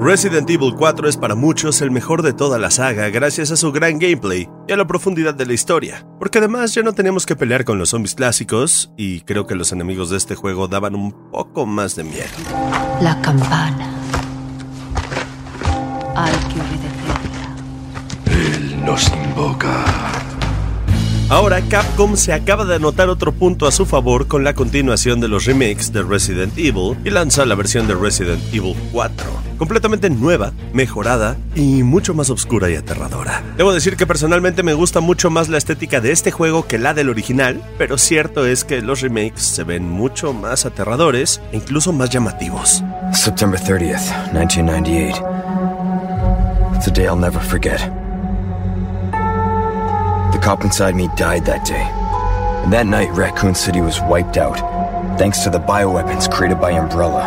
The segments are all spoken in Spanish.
Resident Evil 4 es para muchos el mejor de toda la saga gracias a su gran gameplay y a la profundidad de la historia, porque además ya no tenemos que pelear con los zombies clásicos y creo que los enemigos de este juego daban un poco más de miedo. La campana. Ahora Capcom se acaba de anotar otro punto a su favor con la continuación de los remakes de Resident Evil y lanza la versión de Resident Evil 4, completamente nueva, mejorada y mucho más oscura y aterradora. Debo decir que personalmente me gusta mucho más la estética de este juego que la del original, pero cierto es que los remakes se ven mucho más aterradores e incluso más llamativos. September 30th, 1998. It's I'll never forget. The cop inside me died that day. And that night, Raccoon City was wiped out, thanks to the bioweapons created by Umbrella.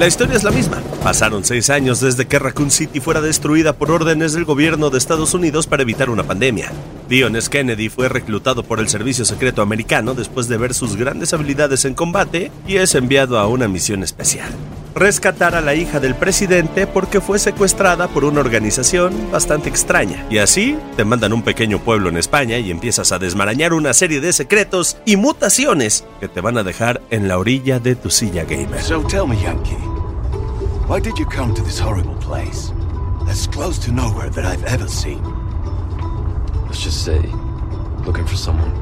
La historia es la misma. Pasaron seis años desde que Raccoon City fuera destruida por órdenes del gobierno de Estados Unidos para evitar una pandemia. Dion S. Kennedy fue reclutado por el Servicio Secreto Americano después de ver sus grandes habilidades en combate y es enviado a una misión especial. Rescatar a la hija del presidente porque fue secuestrada por una organización bastante extraña. Y así te mandan a un pequeño pueblo en España y empiezas a desmarañar una serie de secretos y mutaciones que te van a dejar en la orilla de tu silla gamer. So tell me, Yankee, why did you come to this horrible place? As close to nowhere that I've ever seen. Let's just say, looking for someone.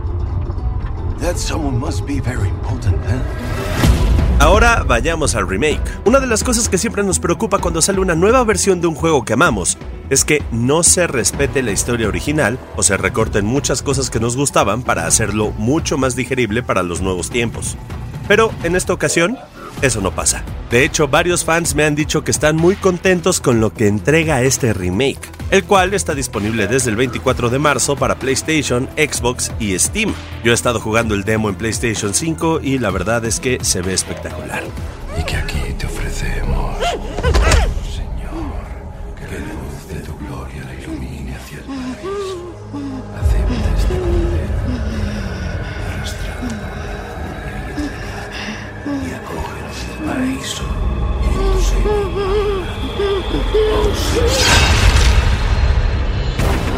That someone must be very important, huh? Ahora vayamos al remake. Una de las cosas que siempre nos preocupa cuando sale una nueva versión de un juego que amamos es que no se respete la historia original o se recorten muchas cosas que nos gustaban para hacerlo mucho más digerible para los nuevos tiempos. Pero en esta ocasión, eso no pasa. De hecho, varios fans me han dicho que están muy contentos con lo que entrega este remake, el cual está disponible desde el 24 de marzo para PlayStation, Xbox y Steam. Yo he estado jugando el demo en PlayStation 5 y la verdad es que se ve espectacular. Y que aquí te ofrecemos, Señor, que la luz de tu gloria la ilumine hacia el.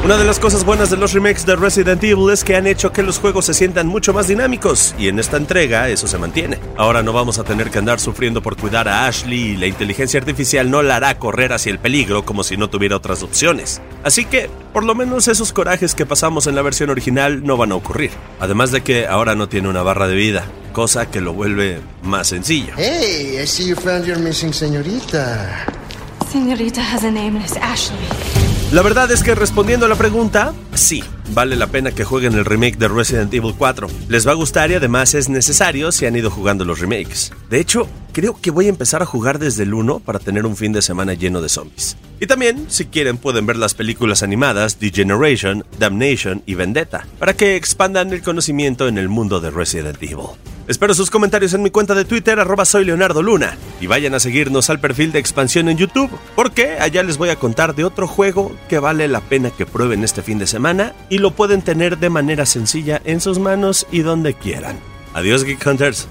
Una de las cosas buenas de los remakes de Resident Evil es que han hecho que los juegos se sientan mucho más dinámicos, y en esta entrega eso se mantiene. Ahora no vamos a tener que andar sufriendo por cuidar a Ashley y la inteligencia artificial no la hará correr hacia el peligro como si no tuviera otras opciones. Así que, por lo menos esos corajes que pasamos en la versión original no van a ocurrir. Además de que ahora no tiene una barra de vida, cosa que lo vuelve más sencillo. Hey, I see you found your missing señorita. Señorita has a name it's Ashley. La verdad es que respondiendo a la pregunta, sí, vale la pena que jueguen el remake de Resident Evil 4. Les va a gustar y además es necesario si han ido jugando los remakes. De hecho, creo que voy a empezar a jugar desde el 1 para tener un fin de semana lleno de zombies. Y también, si quieren, pueden ver las películas animadas Degeneration, Damnation y Vendetta, para que expandan el conocimiento en el mundo de Resident Evil. Espero sus comentarios en mi cuenta de Twitter, arroba soy Leonardo Luna, y vayan a seguirnos al perfil de expansión en YouTube, porque allá les voy a contar de otro juego que vale la pena que prueben este fin de semana y lo pueden tener de manera sencilla en sus manos y donde quieran. Adiós Geek Hunters.